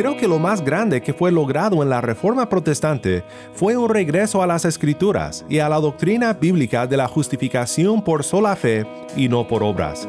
creo que lo más grande que fue logrado en la Reforma Protestante fue un regreso a las Escrituras y a la doctrina bíblica de la justificación por sola fe y no por obras.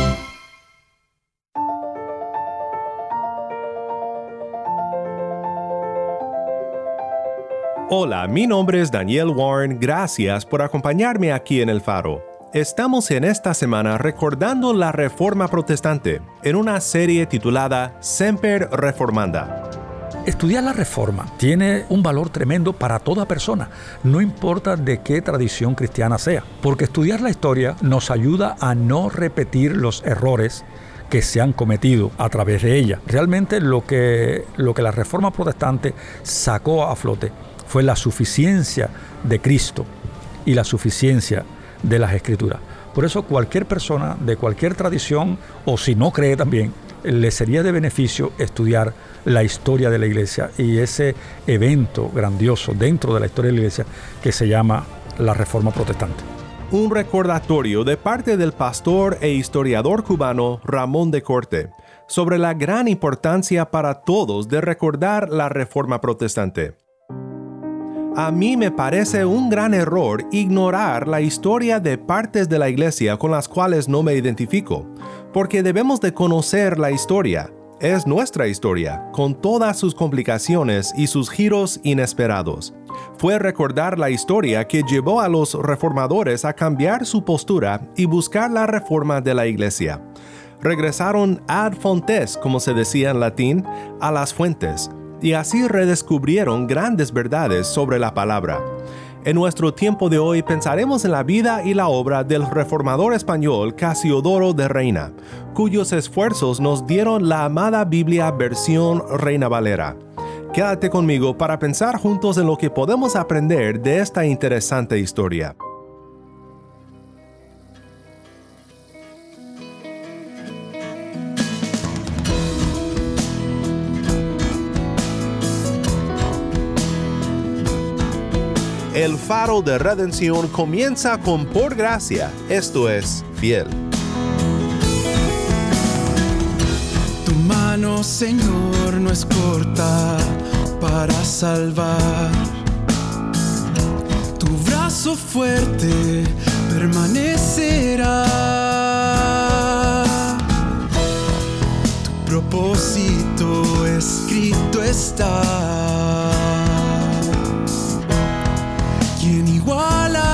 Hola, mi nombre es Daniel Warren, gracias por acompañarme aquí en El Faro. Estamos en esta semana recordando la Reforma Protestante en una serie titulada Semper Reformanda. Estudiar la reforma tiene un valor tremendo para toda persona, no importa de qué tradición cristiana sea, porque estudiar la historia nos ayuda a no repetir los errores que se han cometido a través de ella. Realmente lo que, lo que la reforma protestante sacó a flote fue la suficiencia de Cristo y la suficiencia de las escrituras. Por eso cualquier persona de cualquier tradición, o si no cree también, le sería de beneficio estudiar la historia de la iglesia y ese evento grandioso dentro de la historia de la iglesia que se llama la Reforma Protestante. Un recordatorio de parte del pastor e historiador cubano Ramón de Corte sobre la gran importancia para todos de recordar la Reforma Protestante. A mí me parece un gran error ignorar la historia de partes de la iglesia con las cuales no me identifico, porque debemos de conocer la historia. Es nuestra historia, con todas sus complicaciones y sus giros inesperados. Fue recordar la historia que llevó a los reformadores a cambiar su postura y buscar la reforma de la iglesia. Regresaron ad fontes, como se decía en latín, a las fuentes y así redescubrieron grandes verdades sobre la palabra. En nuestro tiempo de hoy pensaremos en la vida y la obra del reformador español Casiodoro de Reina, cuyos esfuerzos nos dieron la amada Biblia versión Reina Valera. Quédate conmigo para pensar juntos en lo que podemos aprender de esta interesante historia. Faro de redención comienza con por gracia, esto es, fiel. Tu mano, Señor, no es corta para salvar. Tu brazo fuerte permanecerá. Tu propósito escrito está. Eterno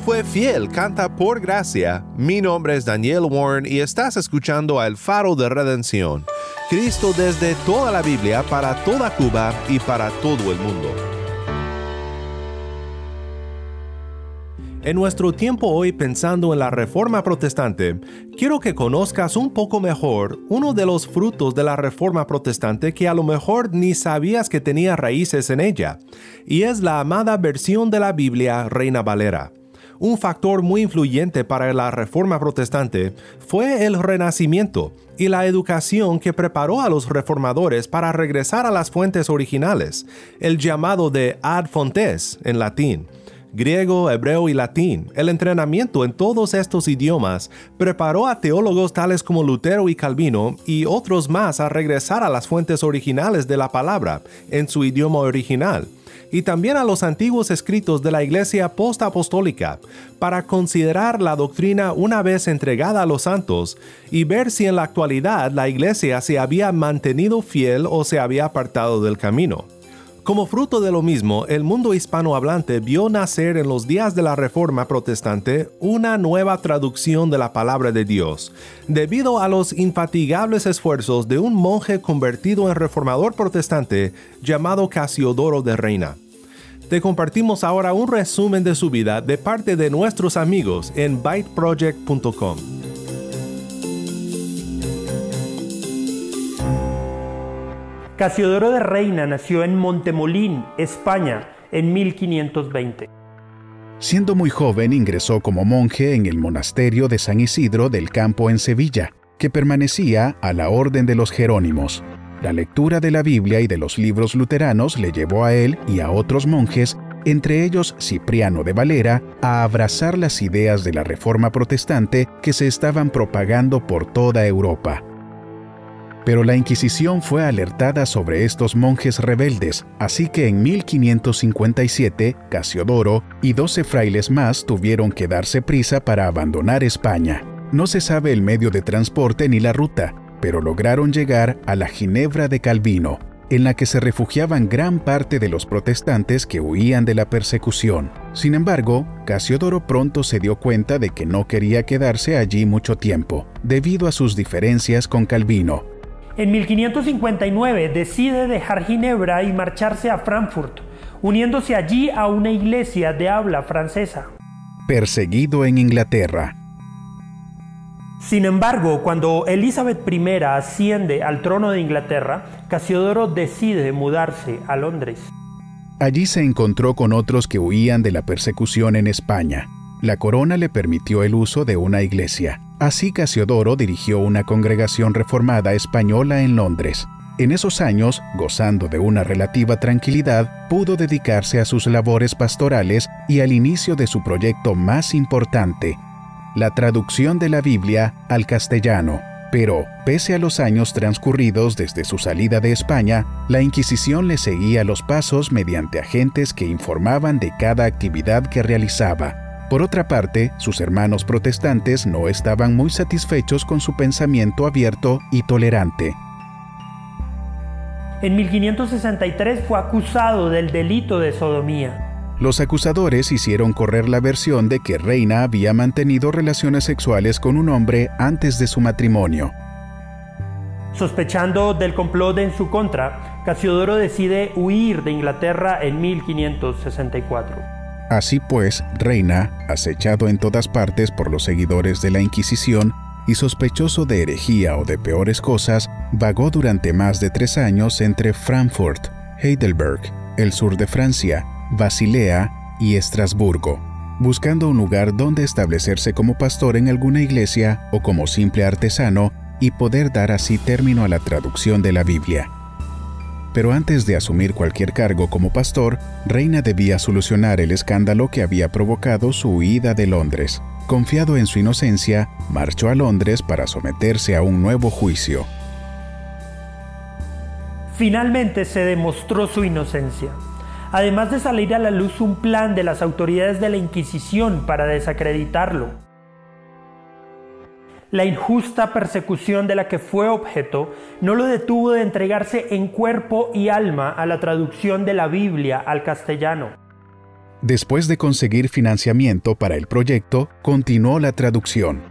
Fue Fiel, canta por gracia. Mi nombre es Daniel Warren y estás escuchando al Faro de Redención. Cristo desde toda la Biblia para toda Cuba y para todo el mundo. En nuestro tiempo hoy pensando en la Reforma Protestante, quiero que conozcas un poco mejor uno de los frutos de la Reforma Protestante que a lo mejor ni sabías que tenía raíces en ella, y es la amada versión de la Biblia Reina Valera. Un factor muy influyente para la Reforma Protestante fue el Renacimiento y la educación que preparó a los reformadores para regresar a las fuentes originales, el llamado de ad fontes en latín griego, hebreo y latín. El entrenamiento en todos estos idiomas preparó a teólogos tales como Lutero y Calvino y otros más a regresar a las fuentes originales de la palabra en su idioma original y también a los antiguos escritos de la Iglesia postapostólica para considerar la doctrina una vez entregada a los santos y ver si en la actualidad la Iglesia se había mantenido fiel o se había apartado del camino. Como fruto de lo mismo, el mundo hispanohablante vio nacer en los días de la Reforma Protestante una nueva traducción de la palabra de Dios, debido a los infatigables esfuerzos de un monje convertido en reformador protestante llamado Casiodoro de Reina. Te compartimos ahora un resumen de su vida de parte de nuestros amigos en byteproject.com. Casiodoro de Reina nació en Montemolín, España, en 1520. Siendo muy joven ingresó como monje en el monasterio de San Isidro del Campo en Sevilla, que permanecía a la orden de los Jerónimos. La lectura de la Biblia y de los libros luteranos le llevó a él y a otros monjes, entre ellos Cipriano de Valera, a abrazar las ideas de la Reforma Protestante que se estaban propagando por toda Europa. Pero la Inquisición fue alertada sobre estos monjes rebeldes, así que en 1557 Casiodoro y 12 frailes más tuvieron que darse prisa para abandonar España. No se sabe el medio de transporte ni la ruta, pero lograron llegar a la Ginebra de Calvino, en la que se refugiaban gran parte de los protestantes que huían de la persecución. Sin embargo, Casiodoro pronto se dio cuenta de que no quería quedarse allí mucho tiempo, debido a sus diferencias con Calvino, en 1559 decide dejar Ginebra y marcharse a Frankfurt, uniéndose allí a una iglesia de habla francesa. Perseguido en Inglaterra. Sin embargo, cuando Elizabeth I asciende al trono de Inglaterra, Casiodoro decide mudarse a Londres. Allí se encontró con otros que huían de la persecución en España. La corona le permitió el uso de una iglesia. Así Casiodoro dirigió una congregación reformada española en Londres. En esos años, gozando de una relativa tranquilidad, pudo dedicarse a sus labores pastorales y al inicio de su proyecto más importante, la traducción de la Biblia al castellano. Pero, pese a los años transcurridos desde su salida de España, la Inquisición le seguía los pasos mediante agentes que informaban de cada actividad que realizaba, por otra parte, sus hermanos protestantes no estaban muy satisfechos con su pensamiento abierto y tolerante. En 1563 fue acusado del delito de sodomía. Los acusadores hicieron correr la versión de que Reina había mantenido relaciones sexuales con un hombre antes de su matrimonio. Sospechando del complot en su contra, Casiodoro decide huir de Inglaterra en 1564. Así pues, Reina, acechado en todas partes por los seguidores de la Inquisición y sospechoso de herejía o de peores cosas, vagó durante más de tres años entre Frankfurt, Heidelberg, el sur de Francia, Basilea y Estrasburgo, buscando un lugar donde establecerse como pastor en alguna iglesia o como simple artesano y poder dar así término a la traducción de la Biblia. Pero antes de asumir cualquier cargo como pastor, Reina debía solucionar el escándalo que había provocado su huida de Londres. Confiado en su inocencia, marchó a Londres para someterse a un nuevo juicio. Finalmente se demostró su inocencia. Además de salir a la luz un plan de las autoridades de la Inquisición para desacreditarlo, la injusta persecución de la que fue objeto no lo detuvo de entregarse en cuerpo y alma a la traducción de la Biblia al castellano. Después de conseguir financiamiento para el proyecto, continuó la traducción.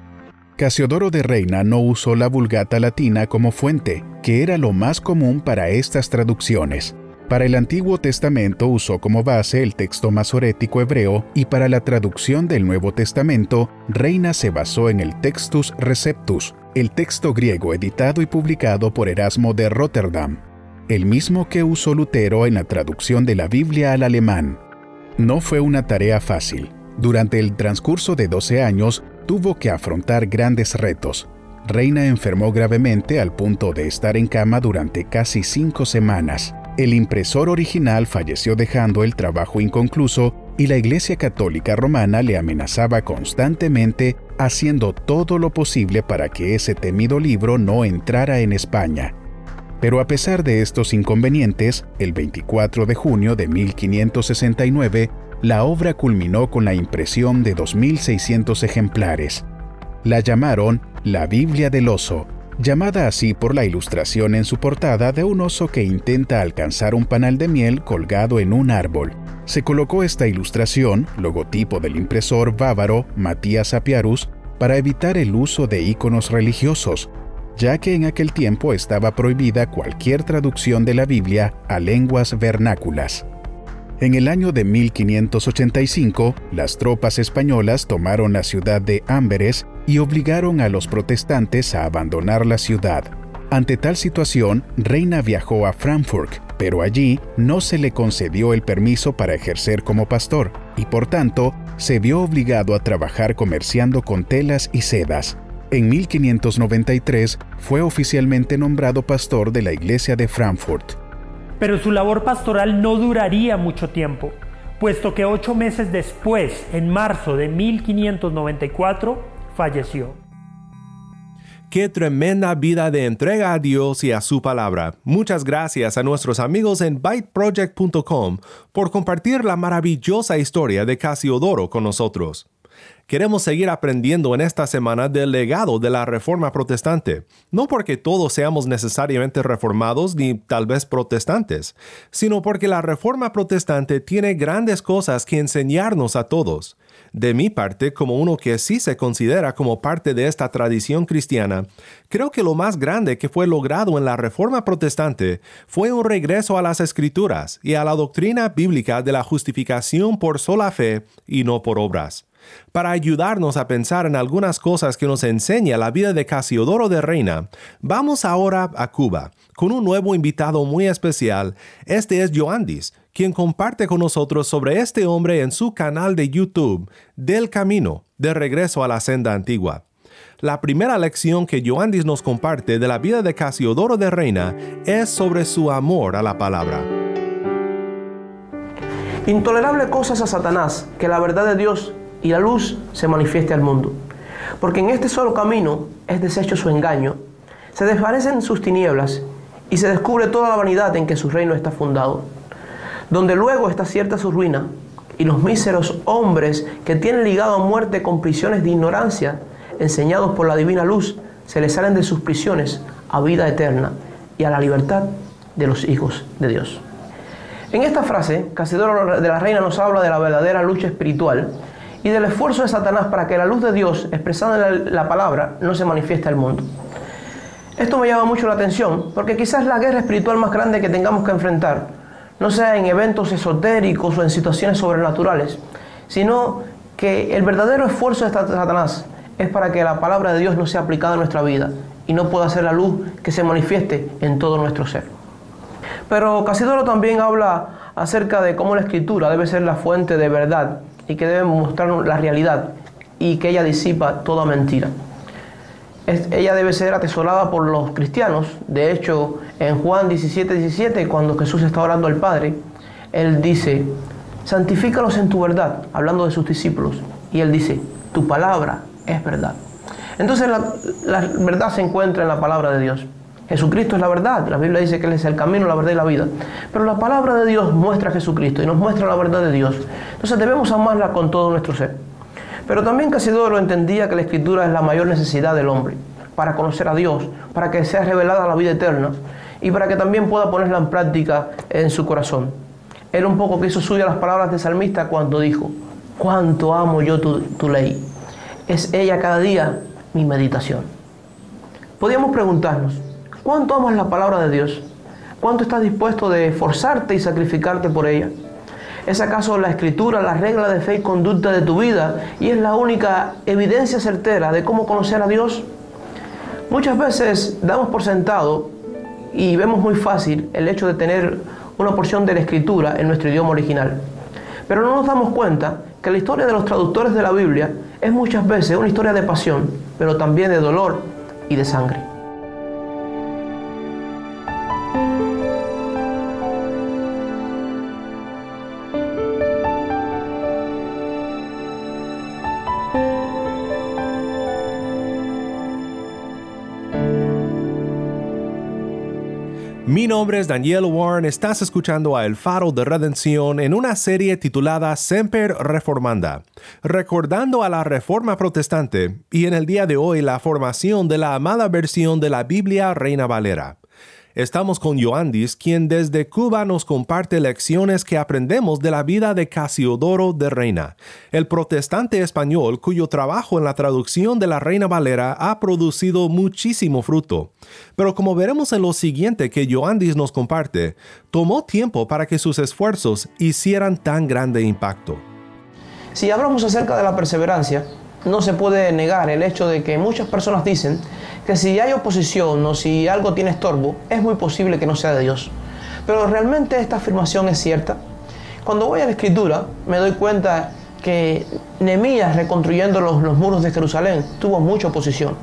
Casiodoro de Reina no usó la Vulgata latina como fuente, que era lo más común para estas traducciones. Para el Antiguo Testamento usó como base el texto masorético hebreo y para la traducción del Nuevo Testamento, Reina se basó en el Textus Receptus, el texto griego editado y publicado por Erasmo de Rotterdam, el mismo que usó Lutero en la traducción de la Biblia al alemán. No fue una tarea fácil. Durante el transcurso de 12 años, tuvo que afrontar grandes retos. Reina enfermó gravemente al punto de estar en cama durante casi cinco semanas. El impresor original falleció dejando el trabajo inconcluso y la Iglesia Católica Romana le amenazaba constantemente haciendo todo lo posible para que ese temido libro no entrara en España. Pero a pesar de estos inconvenientes, el 24 de junio de 1569, la obra culminó con la impresión de 2.600 ejemplares. La llamaron La Biblia del Oso, llamada así por la ilustración en su portada de un oso que intenta alcanzar un panal de miel colgado en un árbol. Se colocó esta ilustración, logotipo del impresor bávaro Matías Apiarus, para evitar el uso de iconos religiosos, ya que en aquel tiempo estaba prohibida cualquier traducción de la Biblia a lenguas vernáculas. En el año de 1585, las tropas españolas tomaron la ciudad de Amberes y obligaron a los protestantes a abandonar la ciudad. Ante tal situación, Reina viajó a Frankfurt, pero allí no se le concedió el permiso para ejercer como pastor, y por tanto se vio obligado a trabajar comerciando con telas y sedas, en 1593 fue oficialmente nombrado pastor de la iglesia de Frankfurt. Pero su labor pastoral no duraría mucho tiempo, puesto que ocho meses después, en marzo de 1594, falleció. Qué tremenda vida de entrega a Dios y a su palabra. Muchas gracias a nuestros amigos en byteproject.com por compartir la maravillosa historia de Casiodoro con nosotros. Queremos seguir aprendiendo en esta semana del legado de la Reforma Protestante, no porque todos seamos necesariamente reformados ni tal vez protestantes, sino porque la Reforma Protestante tiene grandes cosas que enseñarnos a todos. De mi parte, como uno que sí se considera como parte de esta tradición cristiana, creo que lo más grande que fue logrado en la Reforma Protestante fue un regreso a las Escrituras y a la doctrina bíblica de la justificación por sola fe y no por obras. Para ayudarnos a pensar en algunas cosas que nos enseña la vida de Casiodoro de Reina, vamos ahora a Cuba con un nuevo invitado muy especial. Este es Joandis, quien comparte con nosotros sobre este hombre en su canal de YouTube, Del Camino, de regreso a la senda antigua. La primera lección que Joandis nos comparte de la vida de Casiodoro de Reina es sobre su amor a la palabra. Intolerable cosa es a Satanás que la verdad de Dios y la luz se manifieste al mundo. Porque en este solo camino es deshecho su engaño, se desvanecen sus tinieblas y se descubre toda la vanidad en que su reino está fundado. Donde luego está cierta su ruina y los míseros hombres que tienen ligado a muerte con prisiones de ignorancia, enseñados por la divina luz, se les salen de sus prisiones a vida eterna y a la libertad de los hijos de Dios. En esta frase, Casidoro de la Reina nos habla de la verdadera lucha espiritual y del esfuerzo de Satanás para que la luz de Dios, expresada en la, palabra, no se manifieste al mundo. Esto me llama mucho la atención, porque quizás la guerra espiritual más grande que tengamos que enfrentar no sea en eventos esotéricos o en situaciones sobrenaturales, sino que el verdadero esfuerzo de Satanás es para que la palabra de Dios no sea aplicada en nuestra vida y no pueda ser la luz que se manifieste en todo nuestro ser. Pero Casidoro también habla acerca de cómo la escritura debe ser la fuente de verdad y que debe mostrar la realidad y que ella disipa toda mentira. ella debe ser atesorada por los cristianos. De hecho, en Juan 17, 17, cuando Jesús está orando al Padre, Él dice, santifícalos en tu verdad, hablando de sus discípulos. Y Él dice, tu palabra es verdad. Entonces la verdad se encuentra en la palabra de Dios. Jesucristo es la verdad. La Biblia dice que Él es el camino, la verdad y la vida. Pero la palabra de Dios muestra a Jesucristo y nos muestra la verdad de Dios. Entonces debemos amarla con todo nuestro ser. Pero también Casidoro entendía que la Escritura es la mayor necesidad del hombre para conocer a Dios, para que sea revelada la vida eterna y para que también pueda ponerla en práctica en su corazón. Él un poco que hizo suya las palabras del salmista cuando dijo, cuánto amo yo tu, tu ley. Es ella cada día mi meditación. Podríamos preguntarnos, ¿cuánto amas la palabra de Dios? ¿Cuánto estás dispuesto de esforzarte y sacrificarte por ella? ¿Es acaso la escritura la regla de fe y conducta de tu vida y es la única evidencia certera de cómo conocer a Dios? Muchas veces damos por sentado y vemos muy fácil el hecho de tener una porción de la escritura en nuestro idioma original. Pero no nos damos cuenta que la historia de los traductores de la Biblia es muchas veces una historia de pasión, pero también de dolor y de sangre. Mi nombre es Daniel Warren, estás escuchando a El Faro de Redención en una serie titulada Semper Reformanda, recordando a la Reforma Protestante y en el día de hoy la formación de la amada versión de la Biblia Reina Valera. Estamos con Joandis, quien desde Cuba nos comparte lecciones que aprendemos de la vida de Casiodoro de Reina, el protestante español cuyo trabajo en la traducción de la Reina Valera ha producido muchísimo fruto. Pero como veremos en lo siguiente que Joandis nos comparte, tomó tiempo para que sus esfuerzos hicieran tan grande impacto. Si hablamos acerca de la perseverancia, no se puede negar el hecho de que muchas personas dicen que si hay oposición o si algo tiene estorbo, es muy posible que no sea de Dios. Pero realmente esta afirmación es cierta. Cuando voy a la escritura, me doy cuenta que Nehemías reconstruyendo los, los muros de Jerusalén tuvo mucha oposición.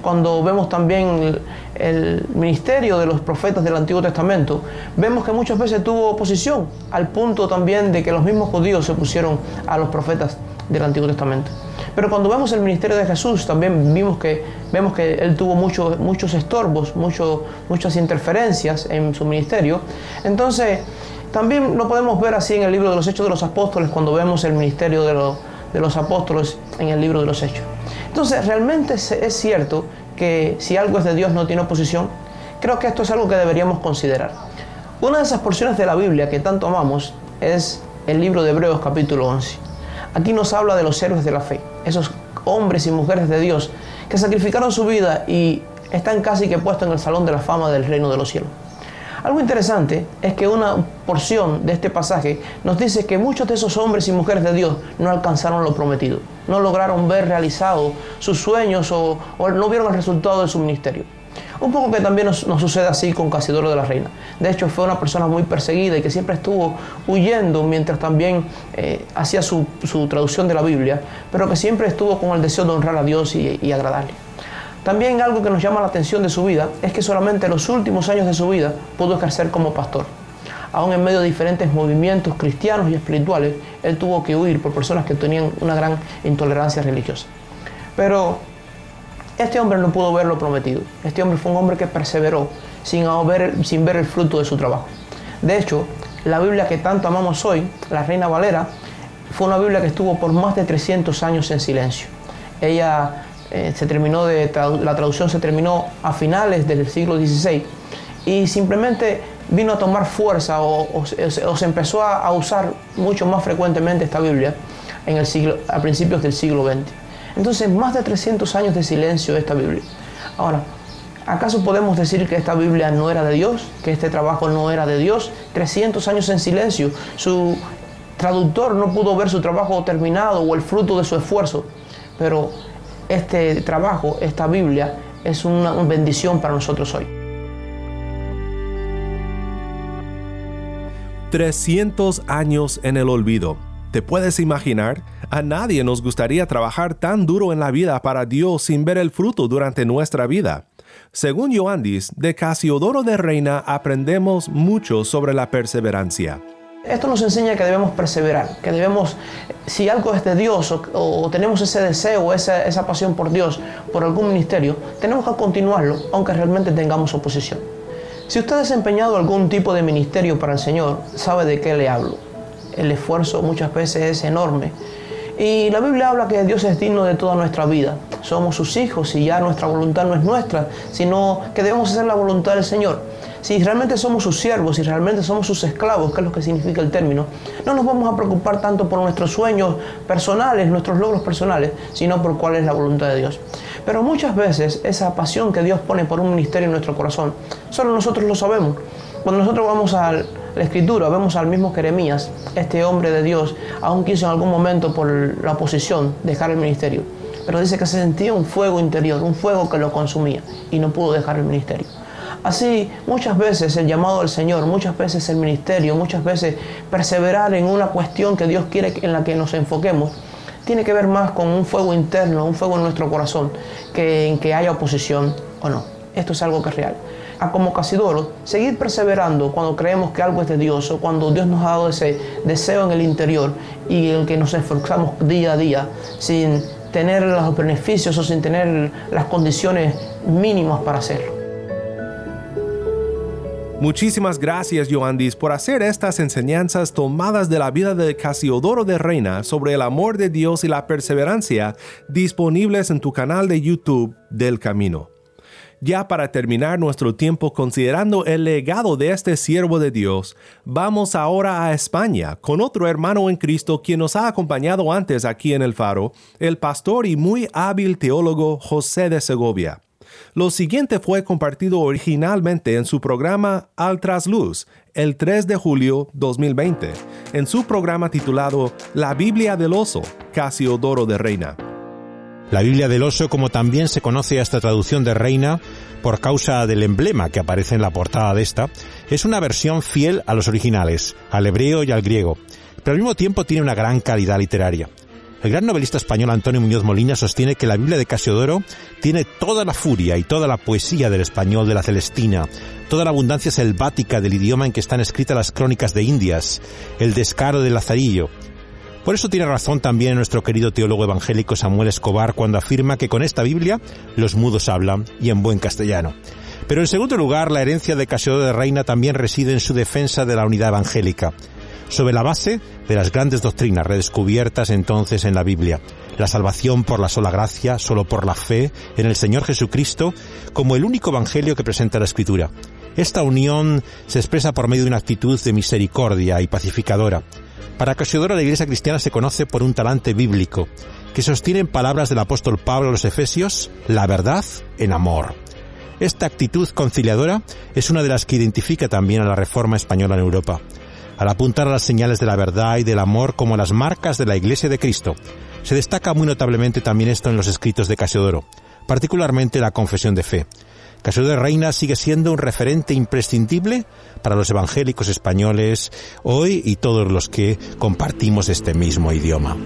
Cuando vemos también el, el ministerio de los profetas del Antiguo Testamento, vemos que muchas veces tuvo oposición, al punto también de que los mismos judíos se opusieron a los profetas del Antiguo Testamento. Pero cuando vemos el ministerio de Jesús, también vimos que, vemos que él tuvo muchos muchos estorbos, muchas interferencias en su ministerio. Entonces, también lo podemos ver así en el libro de los Hechos de los Apóstoles, cuando vemos el ministerio de, de los apóstoles en el libro de los Hechos. Entonces, realmente es cierto que si algo es de Dios no tiene oposición. Creo que esto es algo que deberíamos considerar. Una de esas porciones de la Biblia que tanto amamos es el libro de Hebreos capítulo 11. Aquí nos habla de los héroes de la fe, esos hombres y mujeres de Dios que sacrificaron su vida y están casi que puestos en el salón de la fama del reino de los cielos. Algo interesante es que una porción de este pasaje nos dice que muchos de esos hombres y mujeres de Dios no alcanzaron lo prometido, no lograron ver realizados sus sueños o, o no vieron el resultado de su ministerio. Un poco que también nos, sucede así con Casidoro de la Reina. De hecho, fue una persona muy perseguida y que siempre estuvo huyendo mientras también eh, hacía su, traducción de la Biblia, pero que siempre estuvo con el deseo de honrar a Dios y, y agradarle. También algo que nos llama la atención de su vida es que solamente en los últimos años de su vida pudo ejercer como pastor. Aún en medio de diferentes movimientos cristianos y espirituales, él tuvo que huir por personas que tenían una gran intolerancia religiosa. Pero este hombre no pudo ver lo prometido. Este hombre fue un hombre que perseveró sin ver, el fruto de su trabajo. De hecho, la Biblia que tanto amamos hoy, la Reina Valera, fue una Biblia que estuvo por más de 300 años en silencio. Ella eh, se terminó la traducción se terminó a finales del siglo XVI y simplemente vino a tomar fuerza o, se empezó a, a, usar mucho más frecuentemente esta Biblia en el siglo, a principios del siglo XX. Entonces, más de 300 años de silencio de esta Biblia. Ahora, ¿acaso podemos decir que esta Biblia no era de Dios? ¿Que este trabajo no era de Dios? 300 años en silencio. Su traductor no pudo ver su trabajo terminado o el fruto de su esfuerzo. Pero este trabajo, esta Biblia, es una bendición para nosotros hoy. 300 años en el olvido. ¿Te puedes imaginar? A nadie nos gustaría trabajar tan duro en la vida para Dios sin ver el fruto durante nuestra vida. Según Joandis, de Casiodoro de Reina aprendemos mucho sobre la perseverancia. Esto nos enseña que debemos perseverar, que debemos, si algo es de Dios o, tenemos ese deseo, esa, esa pasión por Dios, por algún ministerio, tenemos que continuarlo, aunque realmente tengamos oposición. Si usted ha desempeñado algún tipo de ministerio para el Señor, sabe de qué le hablo el esfuerzo muchas veces es enorme. Y la Biblia habla que Dios es digno de toda nuestra vida. Somos sus hijos y ya nuestra voluntad no es nuestra, sino que debemos hacer la voluntad del Señor. si realmente somos sus siervos, si realmente somos sus esclavos, que es lo que significa el término, no nos vamos a preocupar tanto por nuestros sueños personales, nuestros logros personales, sino por cuál es la voluntad de Dios. Pero muchas veces esa pasión que Dios pone por un ministerio en nuestro corazón, solo nosotros lo sabemos. Cuando nosotros vamos a la escritura, vemos al mismo Jeremías, este hombre de Dios, aún quiso en algún momento por la oposición dejar el ministerio. Pero dice que se sentía un fuego interior, un fuego que lo consumía y no pudo dejar el ministerio. Así, muchas veces el llamado del Señor, muchas veces el ministerio, muchas veces perseverar en una cuestión que Dios quiere en la que nos enfoquemos, tiene que ver más con un fuego interno, un fuego en nuestro corazón, que en que haya oposición o no. Esto es algo que es real. A como Casidoro, seguir perseverando cuando creemos que algo es de Dios o cuando Dios nos ha dado ese deseo en el interior y en el que nos esforzamos día a día sin tener los beneficios o sin tener las condiciones mínimas para hacerlo. Muchísimas gracias, Joandis, por hacer estas enseñanzas tomadas de la vida de Casiodoro de Reina sobre el amor de Dios y la perseverancia disponibles en tu canal de YouTube del Camino. Ya para terminar nuestro tiempo considerando el legado de este siervo de Dios, vamos ahora a España con otro hermano en Cristo quien nos ha acompañado antes aquí en el Faro, el pastor y muy hábil teólogo José de Segovia. Lo siguiente fue compartido originalmente en su programa Al Trasluz el 3 de julio 2020, en su programa titulado La Biblia del Oso, Casiodoro de Reina. La Biblia del Oso, como también se conoce esta traducción de Reina por causa del emblema que aparece en la portada de esta, es una versión fiel a los originales, al hebreo y al griego, pero al mismo tiempo tiene una gran calidad literaria. El gran novelista español Antonio Muñoz Molina sostiene que la Biblia de Casiodoro tiene toda la furia y toda la poesía del español de la Celestina, toda la abundancia selvática del idioma en que están escritas las crónicas de Indias, el descaro del Lazarillo. Por eso tiene razón también nuestro querido teólogo evangélico Samuel Escobar cuando afirma que con esta Biblia los mudos hablan y en buen castellano. Pero en segundo lugar, la herencia de Casiodoro de Reina también reside en su defensa de la unidad evangélica sobre la base de las grandes doctrinas redescubiertas entonces en la Biblia. La salvación por la sola gracia, solo por la fe en el Señor Jesucristo, como el único evangelio que presenta la Escritura. Esta unión se expresa por medio de una actitud de misericordia y pacificadora. Para Casiodoro la Iglesia cristiana se conoce por un talante bíblico, que sostiene en palabras del apóstol Pablo a los Efesios, la verdad en amor. Esta actitud conciliadora es una de las que identifica también a la Reforma española en Europa al apuntar a las señales de la verdad y del amor como las marcas de la Iglesia de Cristo. Se destaca muy notablemente también esto en los escritos de Casiodoro, particularmente la Confesión de Fe. Casiodoro de Reina sigue siendo un referente imprescindible para los evangélicos españoles hoy y todos los que compartimos este mismo idioma.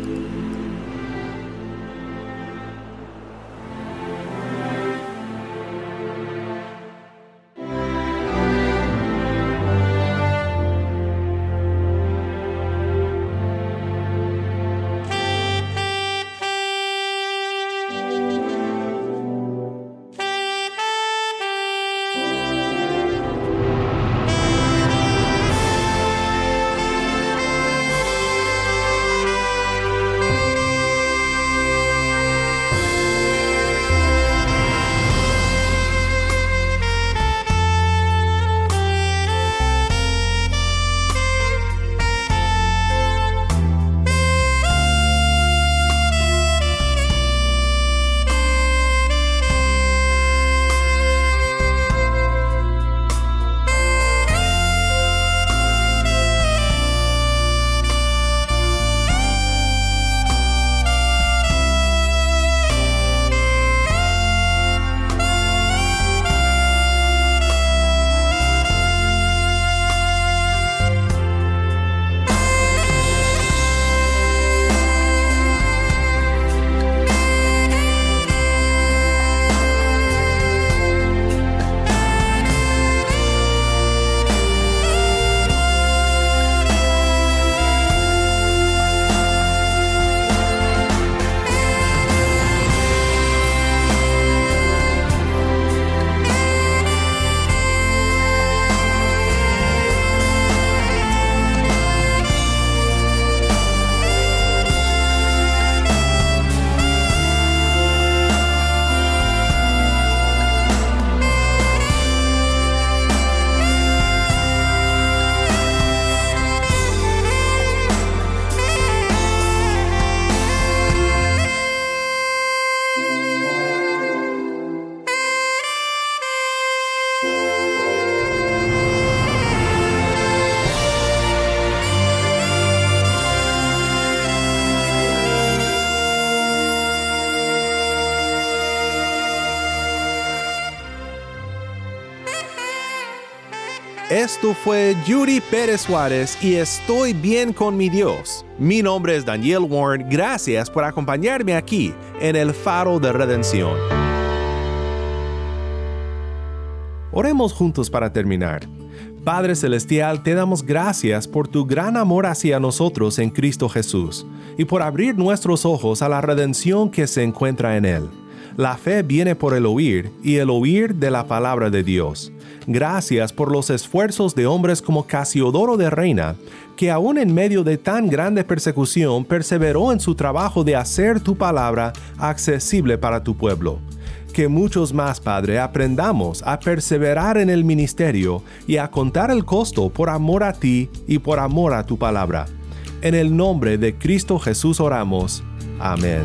Esto fue Yuri Pérez Suárez y estoy bien con mi Dios. Mi nombre es Daniel Warren. Gracias por acompañarme aquí en el Faro de Redención. Oremos juntos para terminar. Padre Celestial, te damos gracias por tu gran amor hacia nosotros en Cristo Jesús y por abrir nuestros ojos a la redención que se encuentra en Él. La fe viene por el oír y el oír de la palabra de Dios. Gracias por los esfuerzos de hombres como Casiodoro de Reina, que aún en medio de tan grande persecución perseveró en su trabajo de hacer tu palabra accesible para tu pueblo que muchos más, Padre, aprendamos a perseverar en el ministerio y a contar el costo por amor a ti y por amor a tu palabra. En el nombre de Cristo Jesús oramos. Amén.